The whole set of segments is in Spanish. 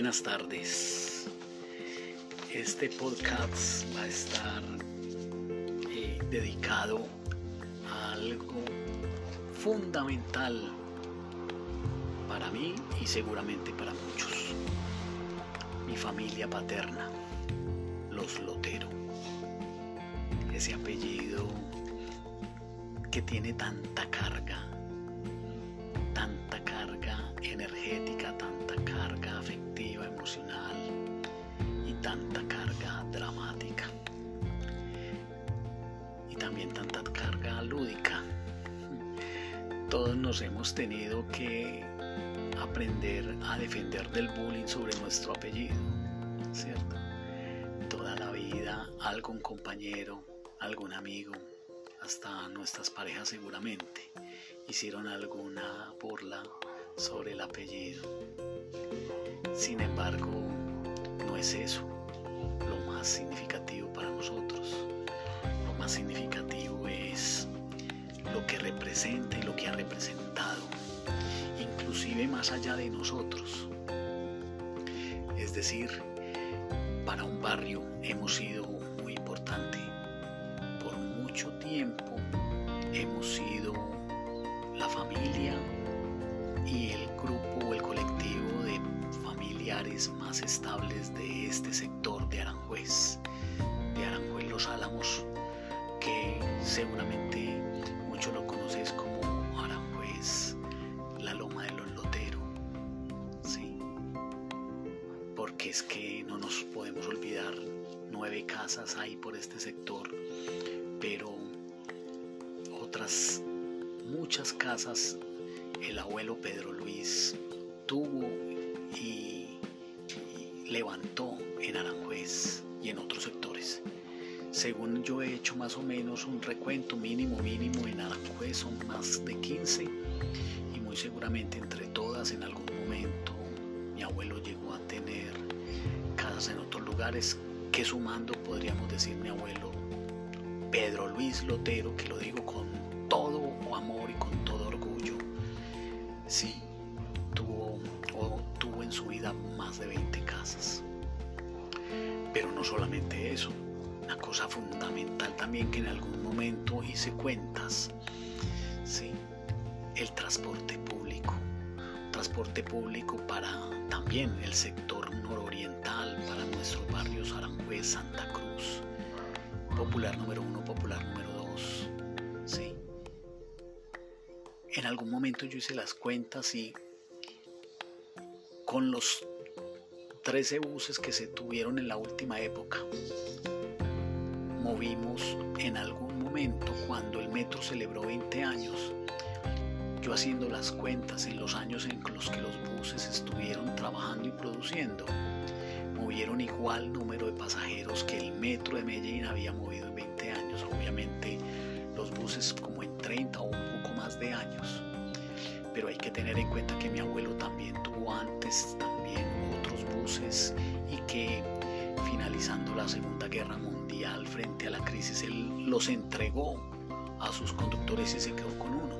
buenas tardes. Este podcast va a estar eh, dedicado a algo fundamental para mí y seguramente para muchos. Mi familia paterna, los Lotero. Ese apellido que tiene tanta carga, del bullying sobre nuestro apellido, ¿cierto? Toda la vida algún compañero, algún amigo, hasta nuestras parejas seguramente hicieron alguna burla sobre el apellido. Sin embargo, no es eso lo más significativo para nosotros. Lo más significativo es lo que representa y lo que ha representado, inclusive más allá de nosotros. Es decir, para un barrio hemos sido muy importante. Por mucho tiempo hemos sido la familia y el grupo o el colectivo de familiares más estables de este sector de Aranjuez, de Aranjuez Los Álamos, que seguramente Porque es que no nos podemos olvidar, nueve casas hay por este sector, pero otras muchas casas el abuelo Pedro Luis tuvo y, levantó en Aranjuez y en otros sectores. Según yo he hecho más o menos un recuento mínimo mínimo en Aranjuez son más de 15 y muy seguramente entre todas en algún momento mi abuelo llegó a tener casas en otros lugares que sumando podríamos decir mi abuelo Pedro Luis Lotero, que lo digo con todo amor y con todo orgullo, sí, tuvo, tuvo en su vida más de 20 casas. Pero no solamente eso, una cosa fundamental también que en algún momento hice cuentas, sí, el transporte. Transporte público para también el sector nororiental, para nuestros barrios Aranjuez, Santa Cruz, popular número uno, popular número dos. ¿sí? En algún momento yo hice las cuentas y con los 13 buses que se tuvieron en la última época, movimos en algún momento cuando el metro celebró 20 años, haciendo las cuentas en los años en los que los buses estuvieron trabajando y produciendo, movieron igual número de pasajeros que el metro de Medellín había movido en 20 años. Obviamente los buses como en 30 o un poco más de años. Pero hay que tener en cuenta que mi abuelo también tuvo antes también otros buses y que finalizando la Segunda Guerra Mundial frente a la crisis él los entregó a sus conductores y se quedó con uno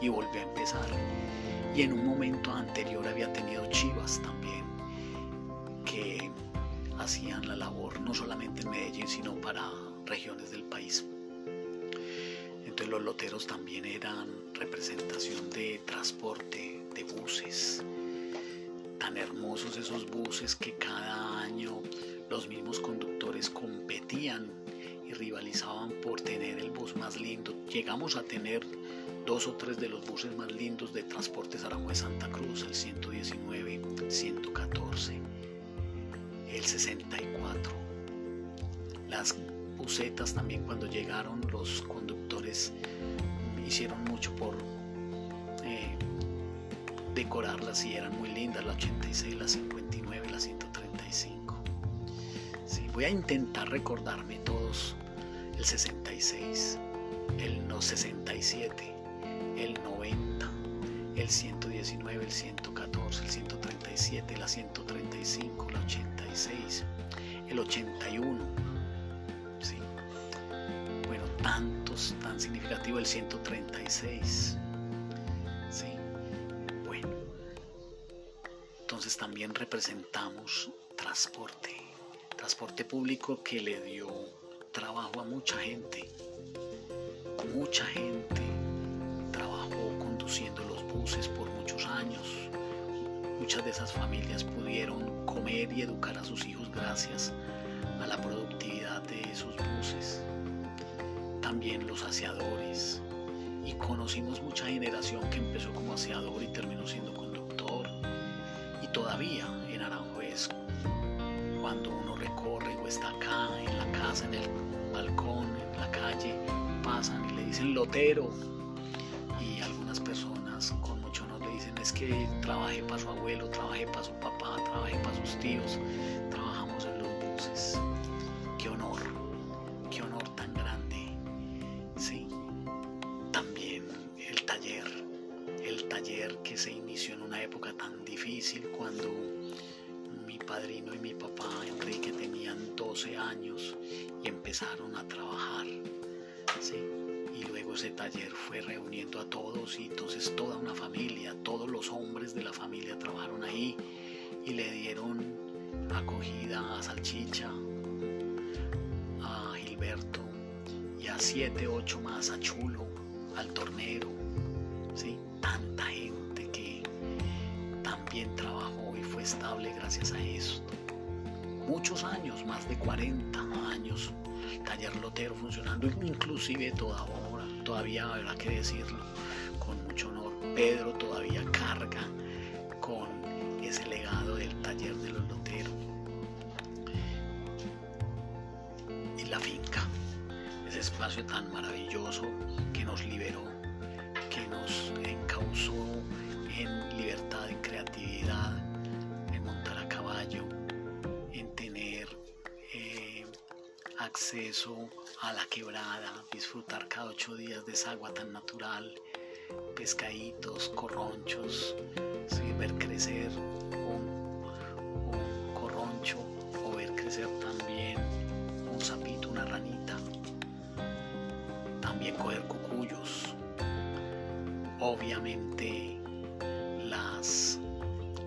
y volvió a empezar. Y en un momento anterior había tenido Chivas también que hacían la labor no solamente en Medellín, sino para regiones del país. Entonces los loteros también eran representación de transporte, de buses. Tan hermosos esos buses que cada año los mismos conductores competían y rivalizaban por tener el bus más lindo. Llegamos a tener dos o tres de los buses más lindos de Transportes Aranjuez Santa Cruz, el 119, 114 el 64. Las bucetas también cuando llegaron los conductores hicieron mucho por eh, decorarlas y eran muy lindas, la 86, la 59, la 135. Sí, voy a intentar recordarme todos el 66, el no 67, el 90, el 119, el 114, el 137, la 135, la 86, el 81. ¿sí? Bueno, tantos, tan significativo el 136. ¿sí? Bueno, entonces también representamos transporte, transporte público que le dio trabajo a mucha gente. Mucha gente conduciendo los buses por muchos años. Muchas de esas familias pudieron comer y educar a sus hijos gracias a la productividad de esos buses. También los aseadores. Y conocimos mucha generación que empezó como aseador y terminó siendo conductor. Y todavía en Aranjuez, cuando uno recorre o está acá en la casa, en el balcón, en la calle, pasan y le dicen lotero. Y algunas personas con mucho le dicen es que trabajé para su abuelo, trabajé para su papá, trabajé para sus tíos, trabajamos en los buses. Qué honor, qué honor tan grande. Sí, también el taller, el taller que se inició en una época tan difícil cuando mi padrino y mi papá Enrique tenían 12 años y empezaron a trabajar. ¿sí? Y luego ese taller fue reuniendo a todos y entonces toda una familia, todos los hombres de la familia trabajaron ahí y le dieron acogida a Salchicha, a Gilberto y a siete, ocho más, a Chulo, al Tornero, ¿sí? Tanta gente que también trabajó y fue estable gracias a esto. Muchos años, más de 40 años, taller lotero funcionando, inclusive toda hora, todavía habrá que decirlo con mucho honor. Pedro todavía carga con ese legado del taller de los loteros. Y la finca, ese espacio tan maravilloso que nos liberó, que nos encauzó en libertad, en creatividad, acceso a la quebrada, disfrutar cada ocho días de esa agua tan natural, pescaditos, corronchos, ver crecer un, un corroncho o ver crecer también un sapito, una ranita, también coger cucuyos, obviamente las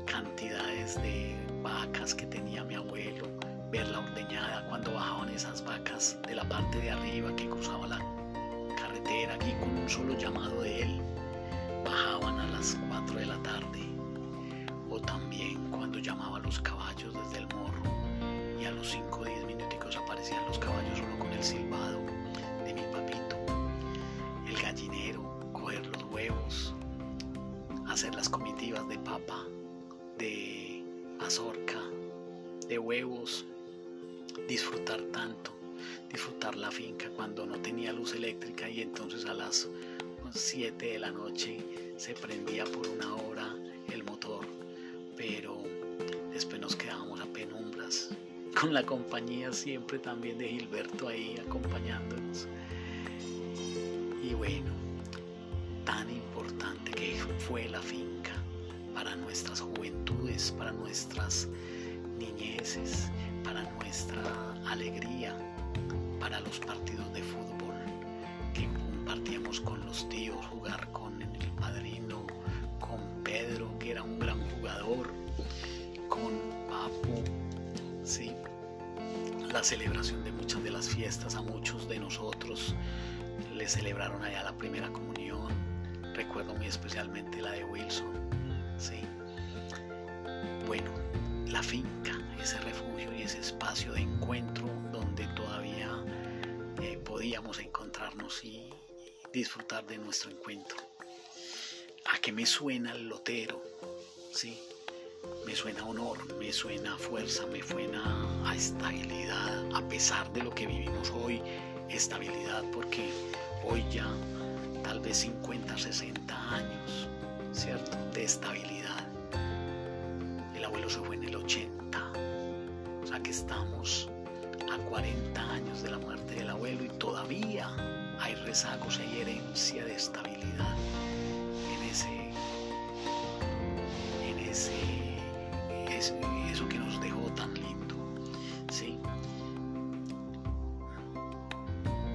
cantidades de vacas que tenía mi abuelo, ver la ordeñada cuando bajaban esas vacas de la parte de arriba que cruzaba la carretera y con un solo llamado de él bajaban a las 4 de la tarde. O también cuando llamaba a los caballos desde el morro y a los 5 o 10 minuticos aparecían los caballos solo con el silbado de mi papito el gallinero, coger los huevos hacer las comitivas de papa de mazorca de huevos disfrutar tanto disfrutar la finca cuando no tenía luz eléctrica y entonces a las 7 de la noche se prendía por una hora el motor, pero después nos quedábamos a penumbras con la compañía siempre también de Gilberto ahí acompañándonos. Y bueno, tan importante que fue la finca para nuestras juventudes, para nuestras niñeces, alegría, para los partidos de fútbol que compartíamos con los tíos, jugar con el padrino, con Pedro, que era un gran jugador, con Papo, ¿sí? la celebración de muchas de las fiestas a muchos de nosotros le celebraron allá la primera comunión, recuerdo muy especialmente la de Wilson, ¿sí? Bueno, la finca, ese refugio y ese espacio de encuentro donde todavía eh, podíamos encontrarnos y disfrutar de nuestro encuentro. ¿A qué me suena el lotero? ¿Sí? Me suena honor, me suena fuerza, me suena estabilidad, a pesar de lo que vivimos hoy, estabilidad, porque hoy ya tal vez 50, 60 años, ¿cierto? De estabilidad. El abuelo se fue en el 80, sea que estamos a 40 años de la muerte del abuelo y todavía hay rezagos, hay herencia de estabilidad en ese, en ese, es, eso que nos dejó tan lindo, ¿sí?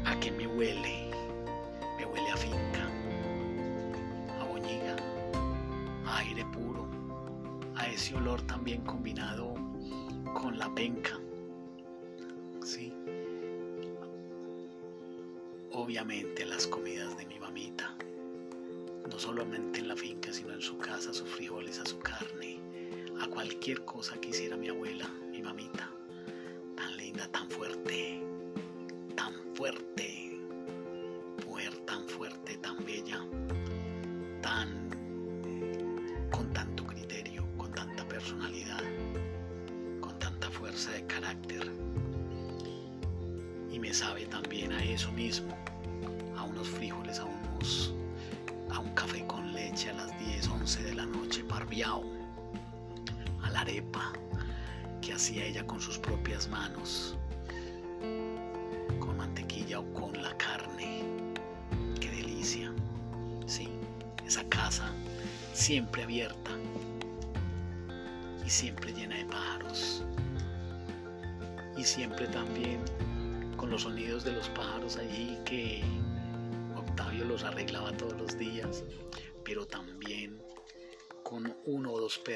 ¿A qué me huele? Me huele a finca, a boñiga, a aire puro, a ese ese olor también combinado con la penca. ¿sí? Obviamente las comidas de mi mamita, no solamente en la finca, sino en su casa, sus frijoles, a su carne, a cualquier cosa que hiciera mi abuela, mi mamita,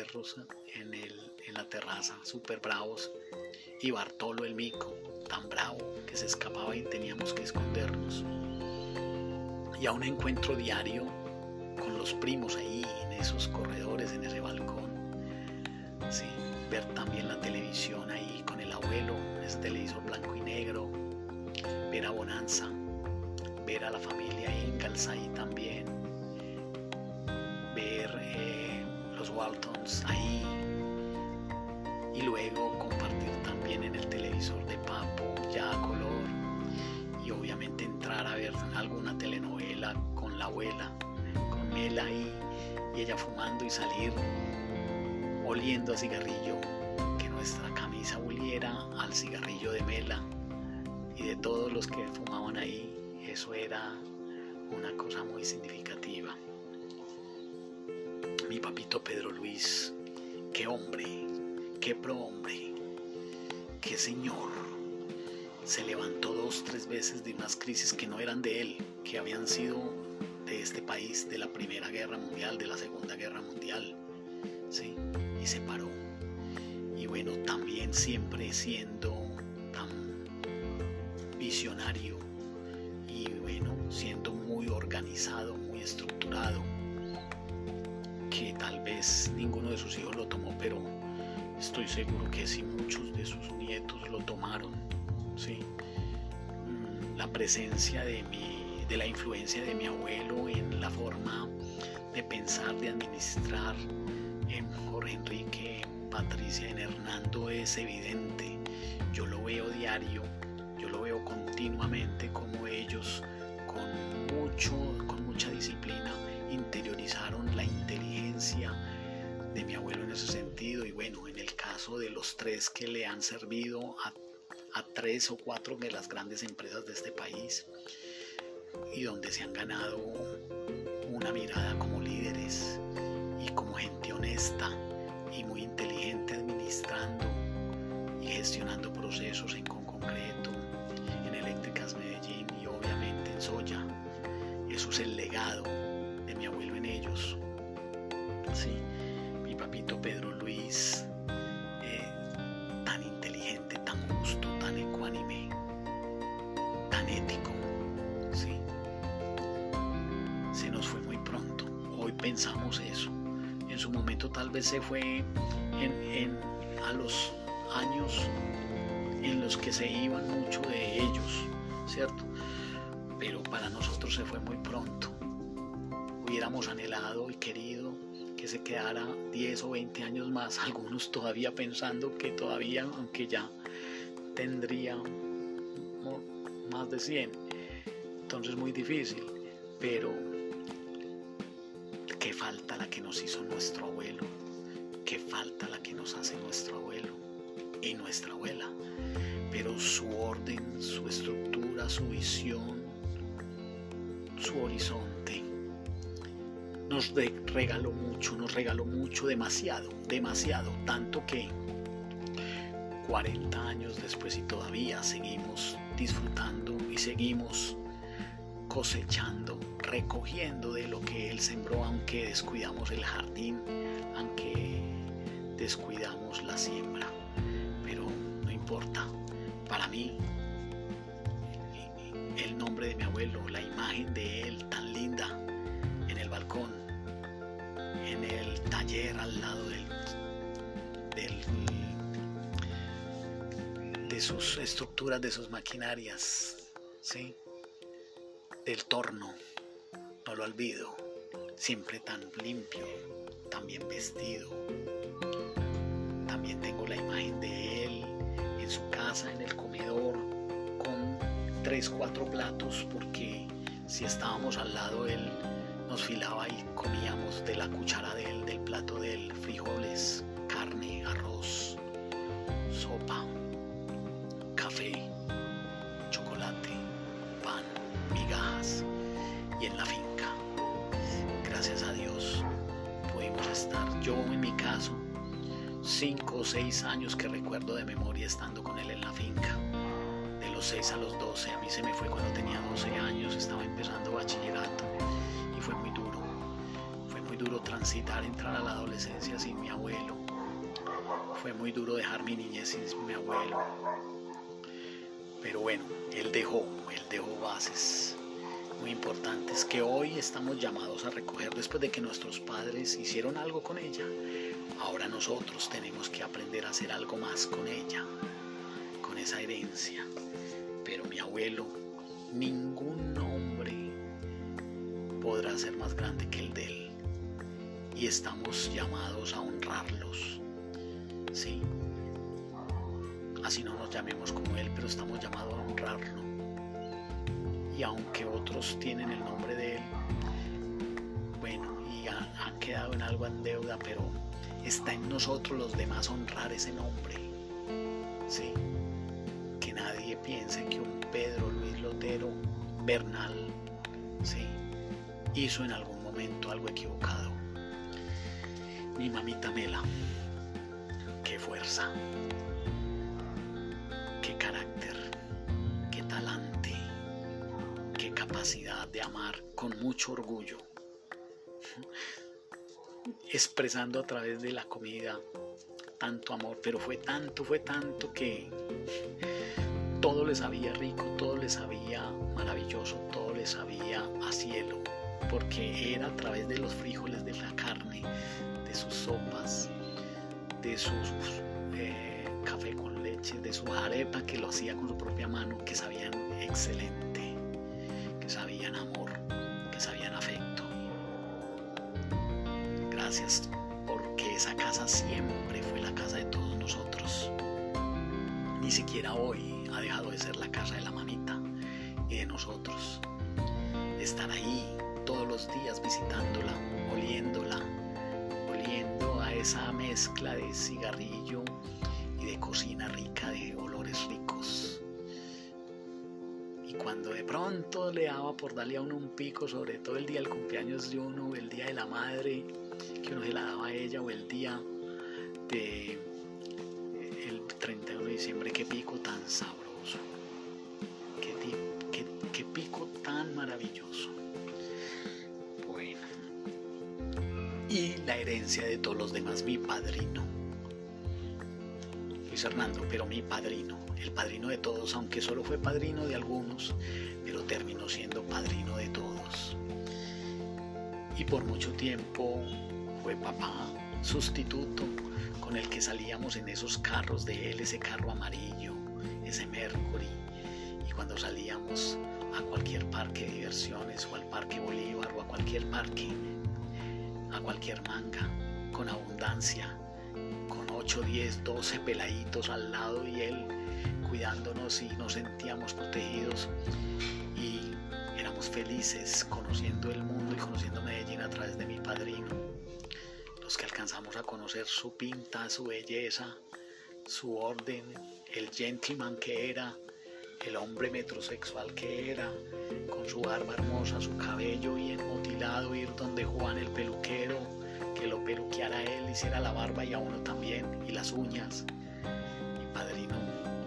perros en, el, en la terraza, súper bravos, y Bartolo el mico, tan bravo que se escapaba y teníamos que escondernos. Y a un encuentro diario con los primos ahí en esos corredores, en ese balcón. Sí, ver también la televisión ahí con el abuelo, ese televisor blanco y negro, ver a Bonanza, ver a la familia ahí también, Waltons ahí y luego compartir también en el televisor de Papo ya a color y obviamente entrar a ver alguna telenovela con la abuela, con Mela ahí y ella fumando y salir oliendo a cigarrillo, que nuestra camisa oliera al cigarrillo de Mela y de todos los que fumaban ahí, eso era una cosa muy significativa. Mi papito Pedro Luis, qué hombre, qué pro hombre, qué señor. Se levantó dos, tres veces de unas crisis que no eran de él, que habían sido de este país, de la Primera Guerra Mundial, de la Segunda Guerra Mundial. ¿sí? Y se paró. Y bueno, también siempre siendo tan visionario y bueno, siendo muy organizado, muy estructurado, que tal vez ninguno de sus hijos lo tomó, pero estoy seguro que sí muchos de sus nietos lo tomaron. ¿sí? La presencia de, mi, de la influencia de mi abuelo en la forma de pensar, de administrar, en Jorge Enrique, en Patricia, en Hernando es evidente. Yo lo veo diario, yo lo veo continuamente como ellos con mucho, con mucha disciplina interiorizaron la inteligencia de mi abuelo en ese sentido y bueno, en el caso de los tres que le han servido a, a tres o cuatro de las grandes empresas de este país y donde se han ganado una mirada como líderes y como gente honesta y muy inteligente administrando y gestionando procesos en concreto en Eléctricas Medellín y obviamente en Soya. Eso es el legado pensamos eso. En su momento tal vez se fue en, a los años en los que se iban mucho de ellos, ¿cierto? Pero para nosotros se fue muy pronto. Hubiéramos anhelado y querido que se quedara 10 o 20 años más, algunos todavía pensando que todavía, aunque ya tendría más de 100, entonces muy difícil, pero falta la que nos hizo nuestro abuelo, qué falta la que nos hace nuestro abuelo y nuestra abuela, pero su orden, su estructura, su visión, su horizonte nos regaló mucho, nos regaló mucho, demasiado, demasiado, tanto que 40 años después y todavía seguimos disfrutando y seguimos cosechando, recogiendo de lo que Él sembró, aunque descuidamos el jardín, aunque descuidamos la siembra. Pero no importa. Para mí, el nombre de mi abuelo, la imagen de él tan linda en el balcón, en el taller al lado del, de sus estructuras, de sus maquinarias, ¿sí? del torno, no lo olvido, siempre tan limpio, tan bien vestido. También tengo la imagen de él en su casa, en el comedor, con tres, cuatro platos, porque si estábamos al lado, él nos filaba y comíamos de la cuchara de él, del plato de él, frijoles, 5 o 6 años que recuerdo de memoria estando con él en la finca. De los 6 a los 12, a mí se me fue cuando tenía 12 años, estaba empezando bachillerato y fue muy duro. Fue muy duro transitar, entrar a la adolescencia sin mi abuelo. Fue muy duro dejar mi niñez sin mi abuelo. Pero bueno, él dejó, él dejó bases muy importantes que hoy estamos llamados a recoger después de que nuestros padres hicieron algo con ella Ahora nosotros tenemos que aprender a hacer algo más con ella, con esa herencia. Pero mi abuelo, ningún hombre podrá ser más grande que el de él. Y estamos llamados a honrarlos. Sí. Así no nos llamemos como él, pero estamos llamados a honrarlo y aunque otros tienen el nombre de él, bueno, y han, quedado en algo en deuda, pero está en nosotros los demás honrar ese nombre. Sí, que nadie piense que un Pedro Luis Lotero Bernal, sí, hizo en algún momento algo equivocado. Mi mamita Mela, qué fuerza, qué carácter, qué talante capacidad de amar con mucho orgullo, expresando a través de la comida tanto amor, pero fue tanto, fue tanto que todo le sabía rico, todo le sabía maravilloso, todo le sabía a cielo, porque era a través de los frijoles, de la carne, de sus sopas, de sus eh, café con leche, de su arepa que lo hacía con su propia mano, que sabían excelente Porque esa casa siempre fue la casa de todos nosotros. Ni siquiera hoy ha dejado de ser la casa de la mamita y de nosotros. Estar ahí todos los días visitándola, oliéndola, oliendo a esa mezcla de cigarrillo y de cocina rica, de olores ricos cuando de pronto le daba por darle a uno un pico, sobre todo el día del cumpleaños de uno, el día de la madre, que uno se la daba a ella, o el día de el 31 de diciembre, qué pico tan sabroso, qué, qué, qué pico tan maravilloso. Bueno, y la herencia de todos los demás, mi padrino. Luis Hernando, pero mi padrino el padrino de todos, aunque solo fue padrino de algunos, pero terminó siendo padrino de todos. Y por mucho tiempo fue papá, sustituto, con el que salíamos en esos carros de él, ese carro amarillo, ese Mercury. Y cuando salíamos a cualquier parque de diversiones o al Parque Bolívar o a cualquier parque, a cualquier manga, con abundancia, con 8, 10, 12 peladitos al lado y él cuidándonos y nos sentíamos protegidos y éramos felices conociendo el mundo y conociendo Medellín a través de mi padrino. Los que alcanzamos a conocer su pinta, su belleza, su orden, el gentleman que era, el hombre metrosexual que era, con su barba hermosa, su cabello bien mutilado, ir donde Juan el peluquero, que lo peluqueara él, hiciera la barba y a uno también, y las uñas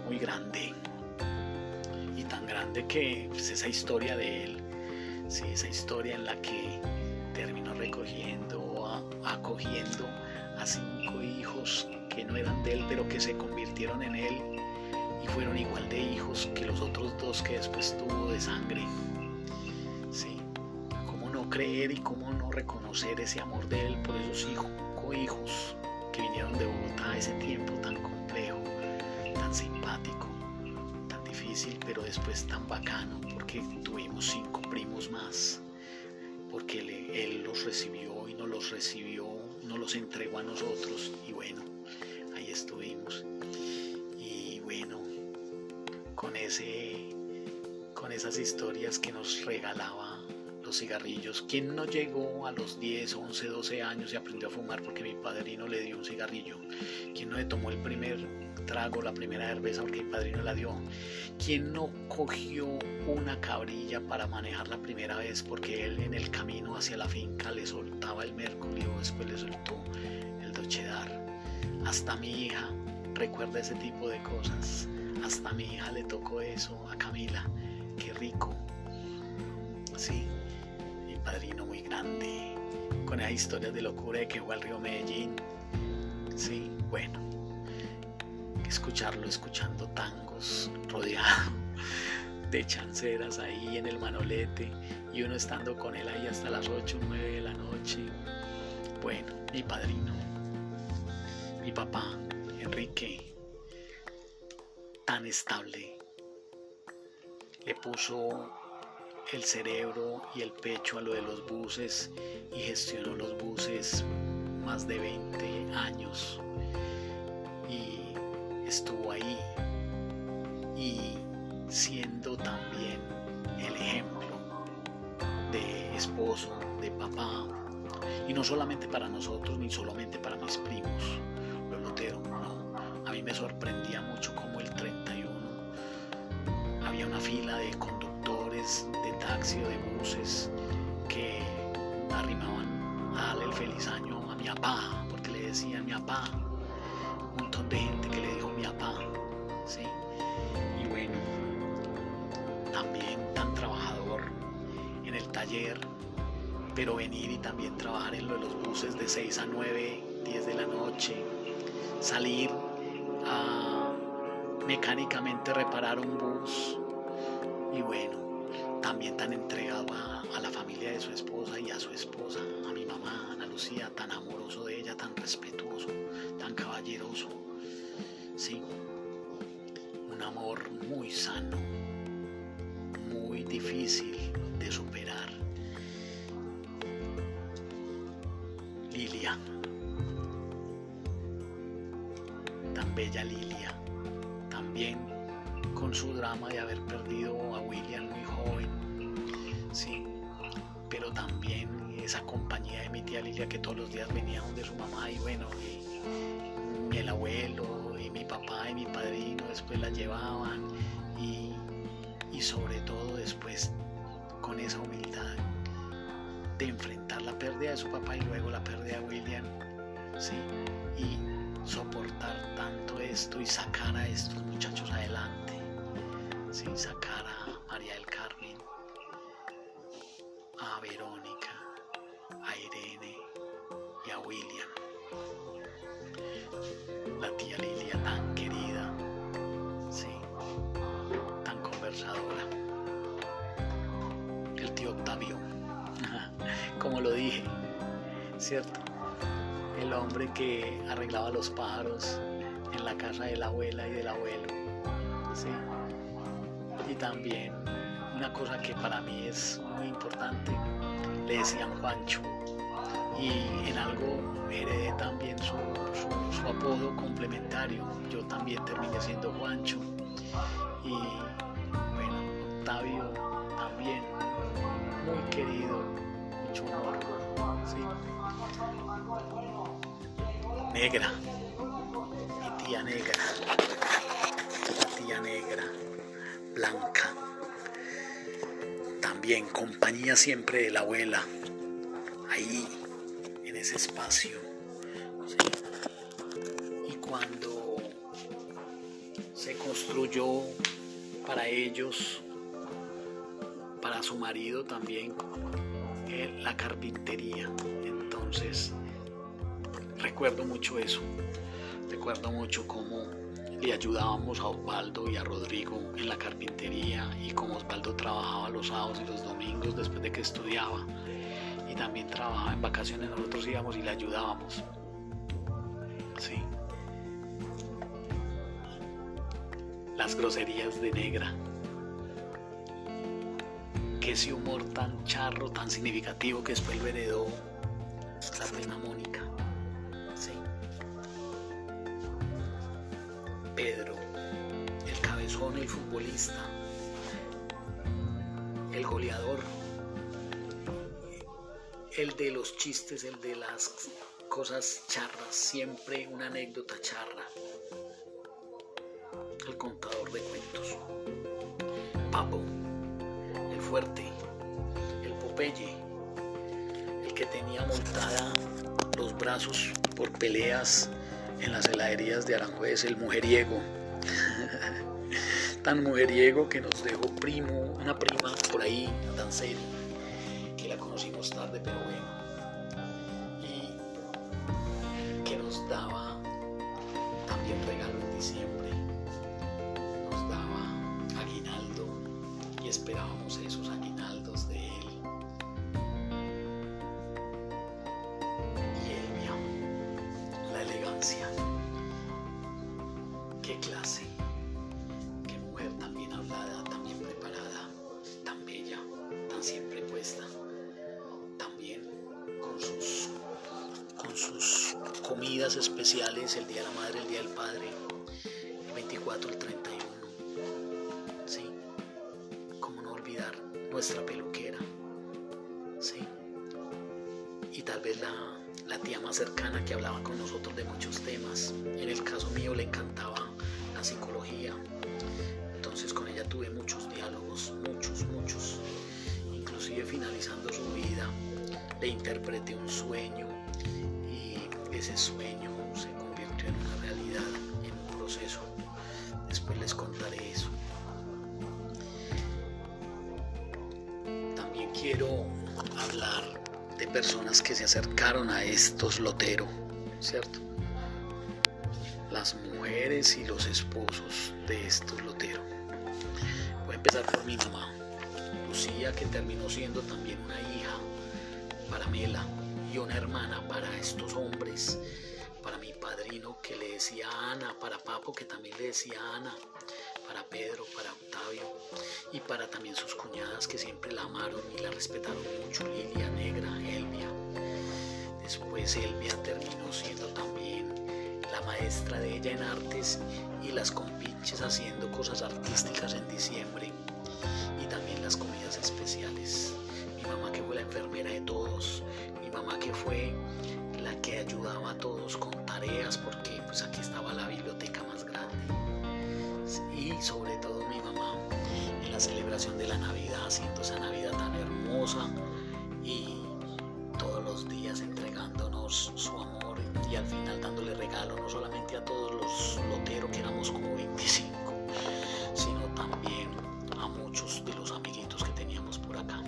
muy grande y tan grande que pues, esa historia de él, esa historia en la que terminó recogiendo, acogiendo a cinco hijos que no eran de él, pero que se convirtieron en él y fueron igual de hijos que los otros dos que después tuvo de sangre. Sí, cómo no creer y cómo no reconocer ese amor de él por esos hijos, hijos que vinieron de Bogotá a ese tiempo tan complejo, tan simpático, tan difícil, pero después tan bacano, porque tuvimos cinco primos más, porque él los recibió y nos los recibió, nos los entregó a nosotros y bueno, ahí estuvimos. Y bueno, con ese con esas historias que nos regalaba los cigarrillos. ¿Quién no llegó a los 10, 11, 12 años y aprendió a fumar porque mi padrino le dio un cigarrillo? ¿Quién no le tomó el primer trago, la primera cerveza porque mi padrino la dio? ¿Quién no cogió una cabrilla para manejar la primera vez porque él en el camino hacia la finca le soltaba el mercurio, después le soltó el dochedar? Hasta mi hija recuerda ese tipo de cosas. Hasta mi hija le tocó eso, a Camila. Qué rico. Sí, padrino muy grande, con esa historia de locura de que fue al río Medellín. Sí, bueno, escucharlo escuchando tangos, rodeado de chanceras ahí en el manolete y uno estando con él ahí hasta las 8 o 9 de la noche. Bueno, mi padrino, mi papá, Enrique, tan estable, le puso el cerebro y el pecho a lo de los buses y gestionó los buses más de 20 años. Y estuvo ahí. Y siendo también el ejemplo de esposo, de papá. Y no solamente para nosotros ni solamente para mis primos, los loteros, no, a mí me sorprendía mucho como el 31 había una fila de conductores taxi de buses que arrimaban a darle el feliz año a mi papá, porque le decían mi papá, un montón de gente que le dijo mi papá, ¿sí? Y bueno, también tan trabajador en el taller, pero venir y también trabajar en lo de los buses de 6 a 9, 10 de la noche, salir a mecánicamente reparar un bus tan amoroso de ella, tan respetuoso, tan caballeroso. Sí, un amor muy sano, muy difícil de superar. Lilia, tan bella Lilia, también con su drama de haber perdido a William muy joven, sí, pero también esa compañía de mi tía Lilia que todos los días venía donde su mamá y bueno, y, el abuelo y mi papá y mi padrino después la llevaban y, y sobre todo después con esa humildad de enfrentar la pérdida de su papá y luego la pérdida de William, sí, y soportar tanto esto y sacar a estos muchachos adelante sin sacar también una cosa que para mí es muy importante, le decían Juancho y en algo heredé también su, su, apodo complementario, yo también terminé siendo Juancho. Y bueno, Octavio también, muy querido, mucho amor, ¿sí? Negra, mi tía negra, tía negra blanca. También compañía siempre de la abuela, ahí, en ese espacio. Y cuando se construyó para ellos, para su marido también, la carpintería. Entonces, recuerdo mucho eso. Recuerdo mucho cómo le ayudábamos a Osvaldo y a Rodrigo en la carpintería y cómo Osvaldo trabajaba los sábados y los domingos después de que estudiaba y también trabajaba en vacaciones nosotros íbamos y le ayudábamos. Sí. Las groserías de negra. Que ese humor tan charro tan significativo que después lo heredó la prima Mónica el goleador, el de los chistes, el de las cosas charras, siempre una anécdota charra, el contador de cuentos, Papo, el fuerte, el Popeye, el que tenía montada los brazos por peleas en las heladerías de Aranjuez, el mujeriego. tan mujeriego que nos dejó primo, una prima por ahí, Dancel, que la conocimos tarde, pero bueno. Quiero hablar de personas que se acercaron a estos loteros, ¿cierto? Las mujeres y los esposos de estos loteros. Voy a empezar por mi mamá, Lucía, que terminó siendo también una hija para Mela y una hermana para estos hombres, para mi padrino que le decía Ana, para Papo que también le decía Ana, Pedro, para Octavio y para también sus cuñadas que siempre la amaron y la respetaron mucho, Lilia Negra, Elvia. Después Elvia terminó siendo también la maestra de ella en artes y las compinches haciendo cosas artísticas en diciembre y también las comidas especiales. Mi mamá que fue la enfermera de todos, mi mamá que fue la que ayudaba a todos con tareas porque pues aquí estaba la biblioteca la celebración de la Navidad, haciendo esa Navidad tan hermosa y todos los días entregándonos su amor y al final dándole regalo no solamente a todos los loteros que éramos como 25, sino también a muchos de los amiguitos que teníamos por acá.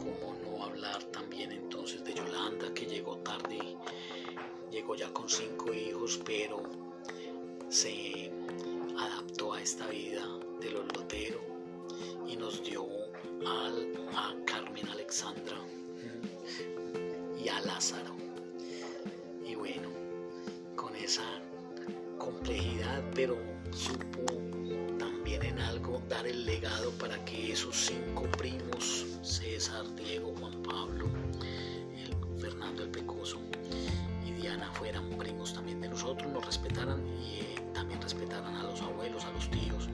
Como no hablar también entonces de Yolanda que llegó tarde, llegó ya con cinco hijos, pero se adaptó a esta vida de los loteros y nos dio a Carmen Alexandra y a Lázaro. Y bueno, con esa complejidad, pero supo también en algo dar el legado para que esos cinco primos, César, Diego, Juan Pablo, Fernando el Pecoso y Diana fueran primos también de nosotros, nos respetaran y también respetaran a los abuelos, a los tíos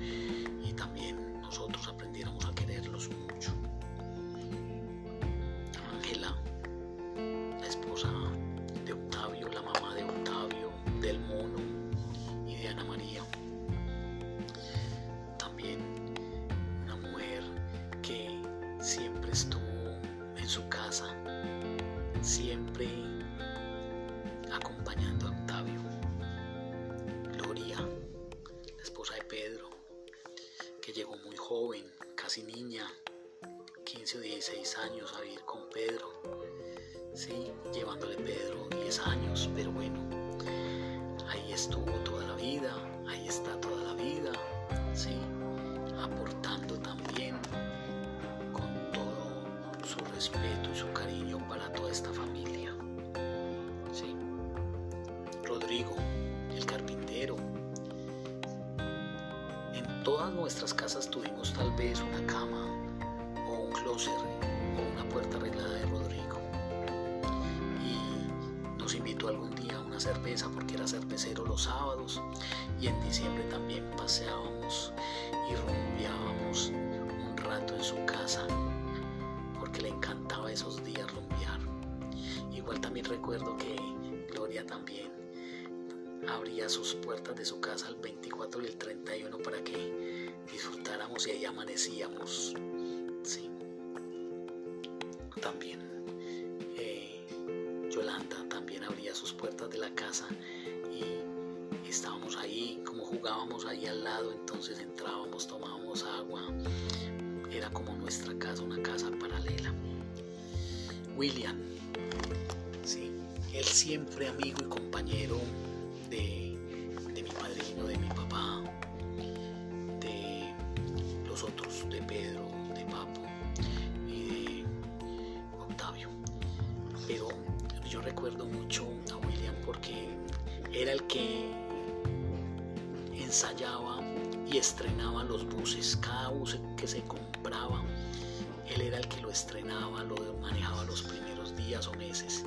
15 o 16 años a vivir con Pedro. ¿sí? llevándole Pedro 10 años, pero bueno, ahí estuvo toda la vida, ahí está toda la vida, ¿sí? aportando también con todo su respeto y su cariño para toda esta familia. ¿sí? Rodrigo, el carpintero. En todas nuestras casas tuvimos tal vez una cama o una puerta arreglada de Rodrigo. Y nos invitó algún día a una cerveza porque era cervecero los sábados y en diciembre también paseábamos y rumbeábamos un rato en su casa porque le encantaba esos días rumbear. Igual también recuerdo que Gloria también abría sus puertas de su casa el 24 y el 31 para que disfrutáramos y ahí amanecíamos. Casa y estábamos ahí, como jugábamos ahí al lado, entonces entrábamos, tomábamos agua. Era como nuestra casa, una casa paralela. William, sí, él siempre amigo y compañero de, mi padrino, de mi papá, era el que lo estrenaba, lo manejaba los primeros días o meses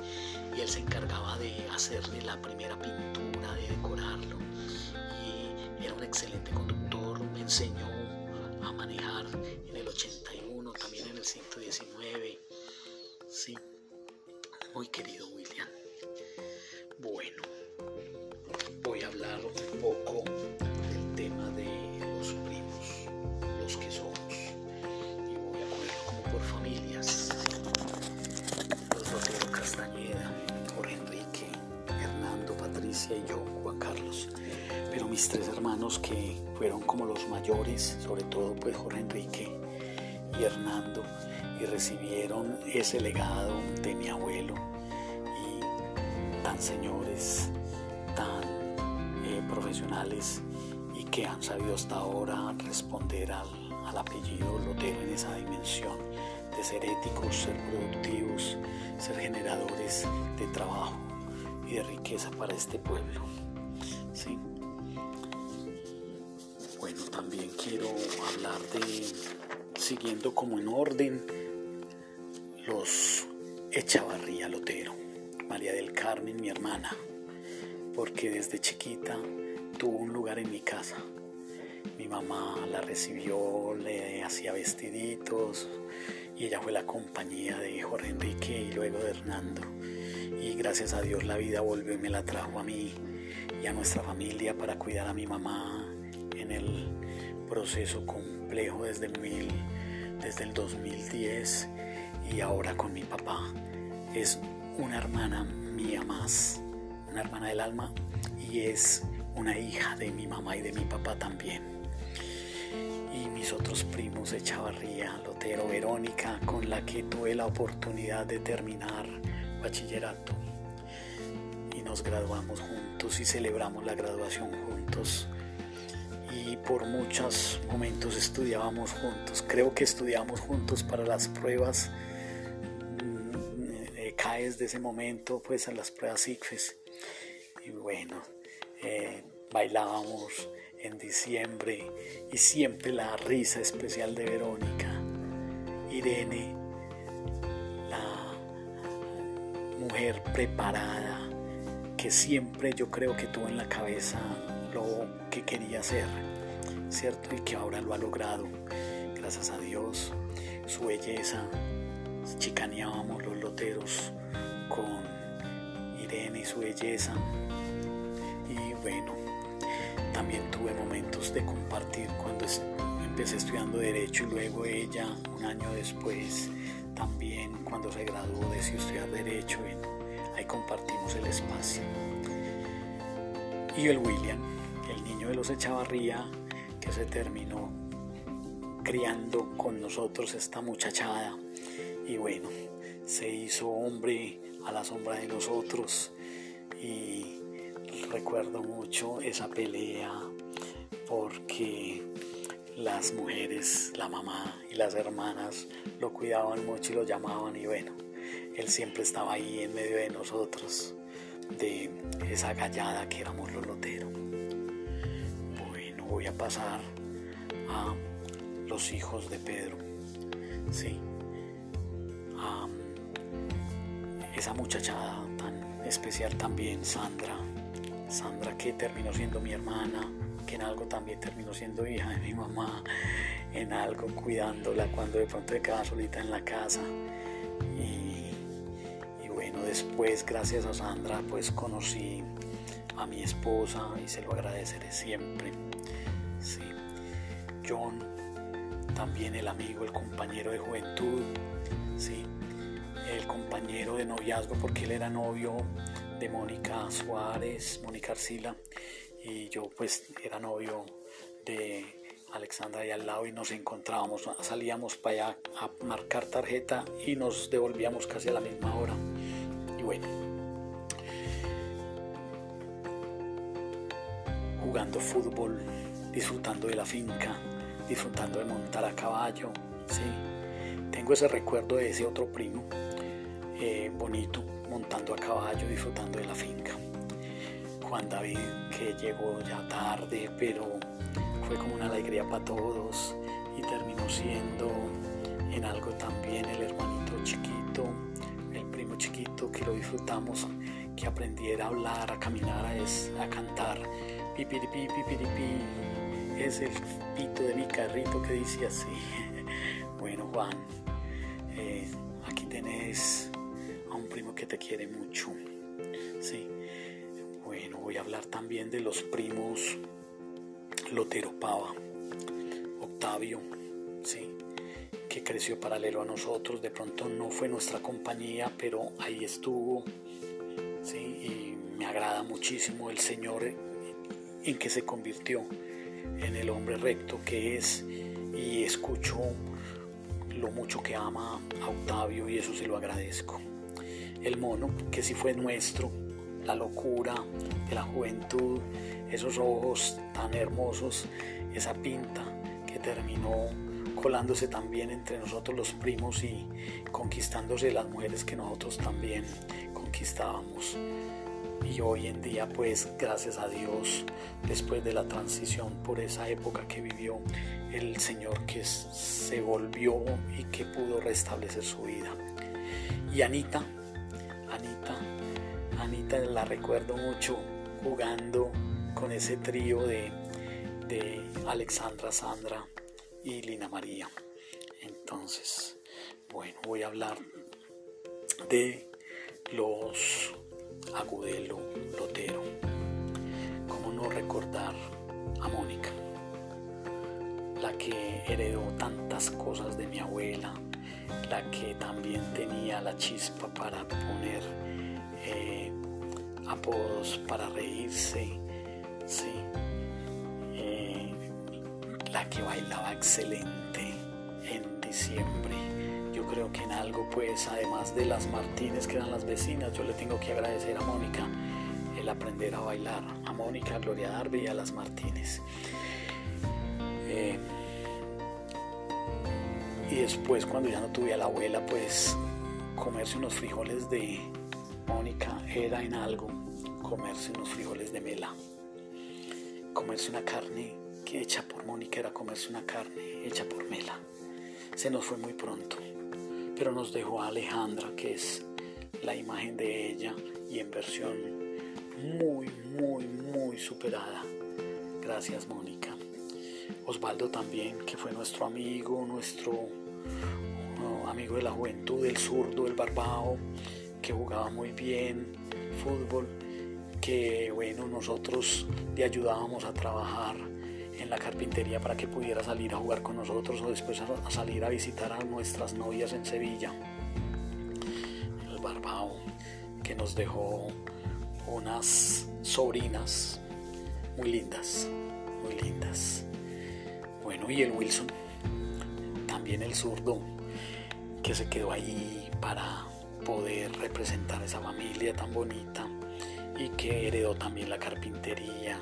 y él se encargaba de hacerle la primera pintura, de decorarlo. Era un excelente conductor, me enseñó a manejar en el 81, también en el 119. Sí, muy querido William. Bueno, voy a hablar un poco Yo, Juan Carlos. Pero mis tres hermanos que fueron como los mayores, sobre todo pues Jorge Enrique y Hernando, y recibieron ese legado de mi abuelo y tan señores, tan eh, profesionales y que han sabido hasta ahora responder al, al apellido Lotero en esa dimensión de ser éticos, ser productivos, ser generadores de trabajo y de riqueza para este pueblo. ¿sí? Bueno, también quiero hablar de, siguiendo como en orden, los Echavarría Lotero, María del Carmen, mi hermana, porque desde chiquita tuvo un lugar en mi casa. Mi mamá la recibió, le hacía vestiditos y ella fue la compañía de Jorge Enrique y luego de Hernando. Y gracias a Dios la vida volvió y me la trajo a mí y a nuestra familia para cuidar a mi mamá en el proceso complejo desde, desde el 2010 y ahora con mi papá. Es una hermana mía más, una hermana del alma y es una hija de mi mamá y de mi papá también. Mis otros primos de Chavarría, Lotero, Verónica, con la que tuve la oportunidad de terminar bachillerato. Y nos graduamos juntos y celebramos la graduación juntos. Y por muchos momentos estudiábamos juntos. Creo que estudiamos juntos para las pruebas CAES de ese momento, pues a las pruebas ICFES. Y bueno, eh, bailábamos en diciembre y siempre la risa especial de Verónica. Irene, la mujer preparada que siempre yo creo que tuvo en la cabeza lo que quería hacer, ¿cierto? Y que ahora lo ha logrado, gracias a Dios, su belleza. Chicaneábamos los loteros con Irene y su belleza. Y bueno, también tuve momentos de compartir cuando empecé estudiando Derecho y luego ella, un año después, también cuando se graduó decidió estudiar Derecho y ahí compartimos el espacio. Y el William, el niño de los Echavarría, que se terminó criando con nosotros esta muchachada y bueno, se hizo hombre a la sombra de nosotros y recuerdo mucho esa pelea porque las mujeres, la mamá y las hermanas lo cuidaban mucho y lo llamaban y bueno, él siempre estaba ahí en medio de nosotros, de esa gallada que éramos los loteros. Bueno, voy a pasar a los hijos de Pedro, sí, a esa muchachada tan especial también, Sandra, Sandra que terminó siendo mi hermana, que en algo también terminó siendo hija de mi mamá, en algo cuidándola cuando de pronto se quedaba solita en la casa. Y, bueno, después gracias a Sandra pues conocí a mi esposa y se lo agradeceré siempre. Sí. John, también el amigo, el compañero de juventud, sí, el compañero de noviazgo porque él era novio de Mónica Suárez, Mónica Arcila, y yo pues era novio de Alexandra y al lado y nos encontrábamos, salíamos para allá a marcar tarjeta y nos devolvíamos casi a la misma hora. Y bueno, jugando fútbol, disfrutando de la finca, disfrutando de montar a caballo, sí. Tengo ese recuerdo de ese otro primo eh, bonito montando a caballo, disfrutando de la finca. Juan David, que llegó ya tarde, pero fue como una alegría para todos y terminó siendo en algo también el hermanito chiquito, el primo chiquito que lo disfrutamos, que aprendiera a hablar, a caminar, a, a cantar. Pipiripi, pipiripi, es el pito de mi carrito que dice así. Bueno, Juan, eh, aquí tenés primo que te quiere mucho. Sí. Bueno, voy a hablar también de los primos Lotero Pava, Octavio, sí, que creció paralelo a nosotros. De pronto no fue nuestra compañía, pero ahí estuvo, sí, y me agrada muchísimo el Señor en que se convirtió en el hombre recto que es y escucho lo mucho que ama a Octavio y eso se lo agradezco el mono, que si fue nuestro, la locura de la juventud, esos ojos tan hermosos, esa pinta que terminó colándose también entre nosotros los primos y conquistándose las mujeres que nosotros también conquistábamos. Y hoy en día, pues gracias a Dios, después de la transición por esa época que vivió el Señor que se volvió y que pudo restablecer su vida. Y Anita, Anita. Anita la recuerdo mucho jugando con ese trío de, de Alexandra, Sandra y Lina María. Entonces, bueno, voy a hablar de los Agudelo Lotero. ¿Cómo no recordar a Mónica? La que heredó tantas cosas de mi abuela, la que también tenía la chispa para poner eh, apodos para reírse, sí. Eh, la que bailaba excelente en diciembre. Yo creo que en algo, pues, además de las Martínez, que eran las vecinas, yo le tengo que agradecer a Mónica el aprender a bailar, a Mónica, a Gloria Darby y a las Martínez. Eh, después cuando ya no tuve a la abuela, pues comerse unos frijoles de Mónica era en algo, comerse unos frijoles de Mela, comerse una carne hecha por Mónica era comerse una carne hecha por Mela. Se nos fue muy pronto, pero nos dejó a Alejandra, que es la imagen de ella y en versión muy, muy, muy superada. Gracias, Mónica. Osvaldo también, que fue nuestro amigo, nuestro amigo de la juventud, el zurdo, el barbao, que jugaba muy bien fútbol, que bueno, nosotros le ayudábamos a trabajar en la carpintería para que pudiera salir a jugar con nosotros o después a, salir a visitar a nuestras novias en Sevilla. El barbao, que nos dejó unas sobrinas muy lindas, muy lindas. Bueno, y el Wilson, también el zurdo, que se quedó ahí para poder representar esa familia tan bonita y que heredó también la carpintería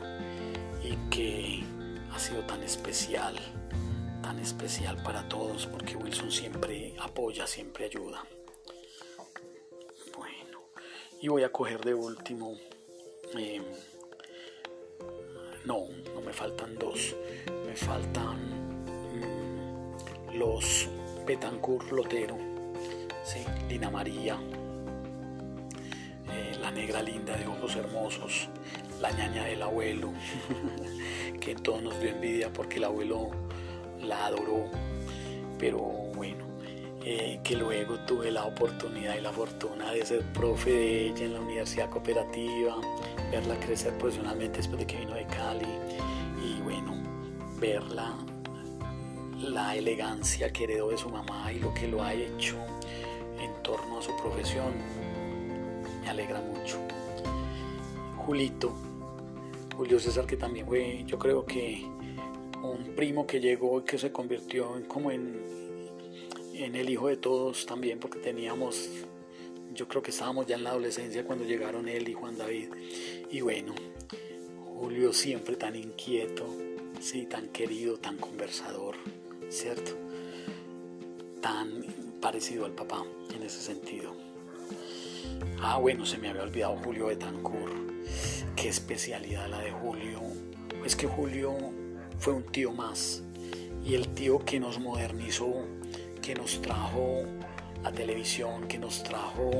y que ha sido tan especial, tan especial para todos porque Wilson siempre apoya, siempre ayuda. Bueno, y voy a coger de último, em, no, no me faltan dos, me faltan los Betancourt Lotero, ¿sí? Lina María, eh, la negra linda de ojos hermosos, la ñaña del abuelo, que todos nos dio envidia porque el abuelo la adoró, pero bueno, eh, que luego tuve la oportunidad y la fortuna de ser profe de ella en la Universidad Cooperativa, verla crecer profesionalmente después de que vino de Cali y bueno, verla la elegancia que heredó de su mamá y lo que lo ha hecho en torno a su profesión me alegra mucho. Julito, Julio César que también fue, yo creo que un primo que llegó y que se convirtió en, como en, en el hijo de todos también porque teníamos, yo creo que estábamos ya en la adolescencia cuando llegaron él y Juan David. Y bueno, Julio siempre tan inquieto, sí, tan querido, tan conversador, ¿cierto? Tan parecido al papá en ese sentido. Ah, bueno, se me había olvidado Julio Betancourt. Qué especialidad la de Julio. Es que Julio fue un tío más. Y el tío que nos modernizó, que nos trajo la televisión, que nos trajo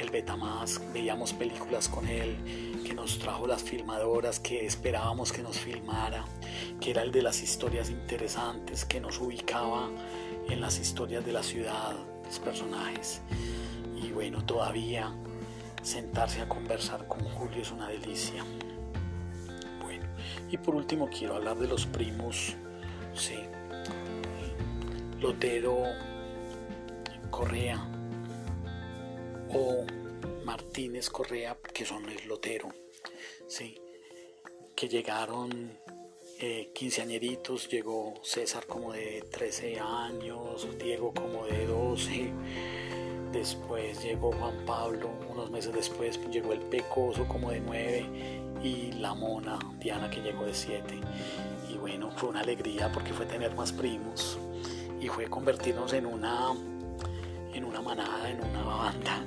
el Betamax, veíamos películas con él, que nos trajo las filmadoras, que esperábamos que nos filmara, que era el de las historias interesantes, que nos ubicaba en las historias de la ciudad, los personajes. Y bueno, todavía sentarse a conversar con Julio es una delicia. Bueno, y por último quiero hablar de los primos, sí, Lotero Correa o Martínez Correa, que son el Lotero, sí, que llegaron eh, quinceañeritos, llegó César como de 13 años, Diego como de 12, después llegó Juan Pablo, unos meses después llegó el Pecoso como de 9 y la Mona Diana que llegó de 7. Y bueno, fue una alegría porque fue tener más primos y fue convertirnos en una una manada, en una banda,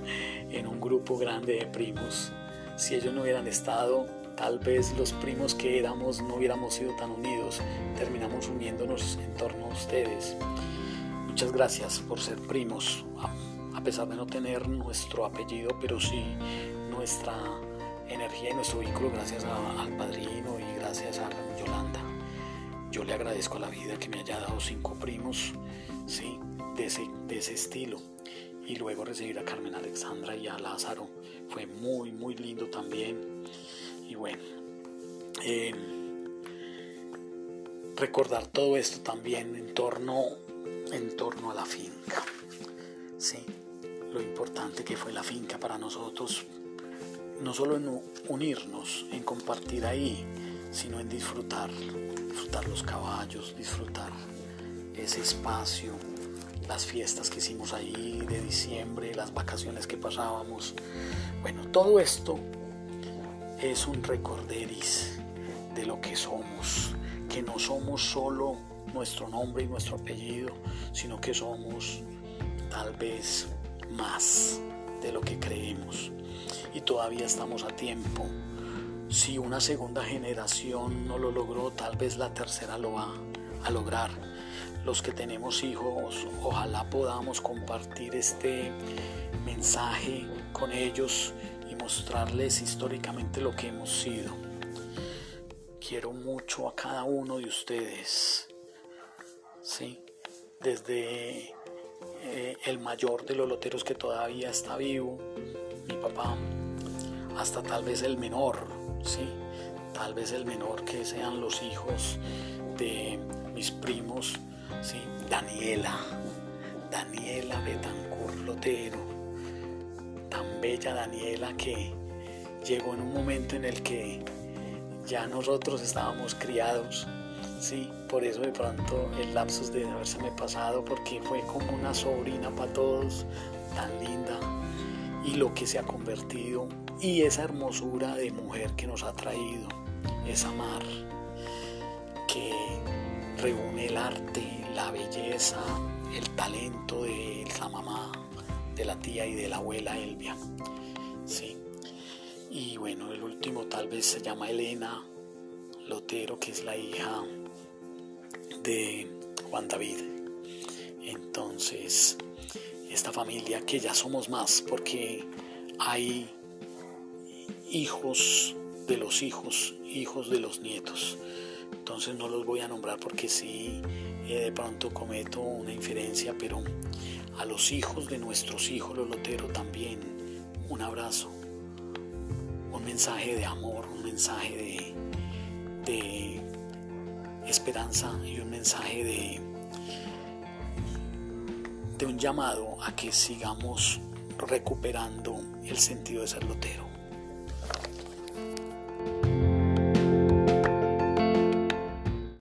en un grupo grande de primos. Si ellos no hubieran estado, tal vez los primos que éramos no hubiéramos sido tan unidos. Terminamos uniéndonos en torno a ustedes. Muchas gracias por ser primos, a pesar de no tener nuestro apellido, pero sí nuestra energía y nuestro vínculo gracias al padrino y gracias a Yolanda. Yo le agradezco a la vida que me haya dado cinco primos, sí, de ese, de ese estilo. Y luego recibir a Carmen Alexandra y a Lázaro. Fue muy, muy lindo también. Y bueno, eh, recordar todo esto también en torno, en torno a la finca. Sí, lo importante que fue la finca para nosotros, no solo en unirnos, en compartir ahí, sino en disfrutar, disfrutar los caballos, disfrutar ese espacio, las fiestas que hicimos ahí de diciembre, las vacaciones que pasábamos. Bueno, todo esto es un recorderis de lo que somos, que no somos solo nuestro nombre y nuestro apellido, sino que somos tal vez más de lo que creemos. Y todavía estamos a tiempo. Si una segunda generación no lo logró, tal vez la tercera lo va a lograr. Los que tenemos hijos, ojalá podamos compartir este mensaje con ellos mostrarles históricamente lo que hemos sido. Quiero mucho a cada uno de ustedes, ¿sí? desde eh, el mayor de los loteros que todavía está vivo, mi papá, hasta tal vez el menor, ¿sí? tal vez el menor que sean los hijos de mis primos, ¿sí? Daniela, Daniela Betancourt Lotero, tan bella Daniela que llegó en un momento en el que ya nosotros estábamos criados. Sí, por eso de pronto el lapsus de haberse pasado, porque fue como una sobrina para todos, tan linda. y lo que se ha convertido y esa hermosura de mujer que nos ha traído, esa mar que reúne el arte, la belleza, el talento de la mamá, de la tía y de la abuela Elvia. Sí. Y bueno, el último tal vez se llama Elena Lotero, que es la hija de Juan David. Entonces, esta familia que ya somos más porque hay hijos de los hijos, hijos de los nietos. Entonces no los voy a nombrar porque sí de pronto cometo una inferencia, pero a los hijos de nuestros hijos, los loteros, también un abrazo, un mensaje de amor, un mensaje de, de esperanza y un mensaje de, de un llamado a que sigamos recuperando el sentido de ser lotero.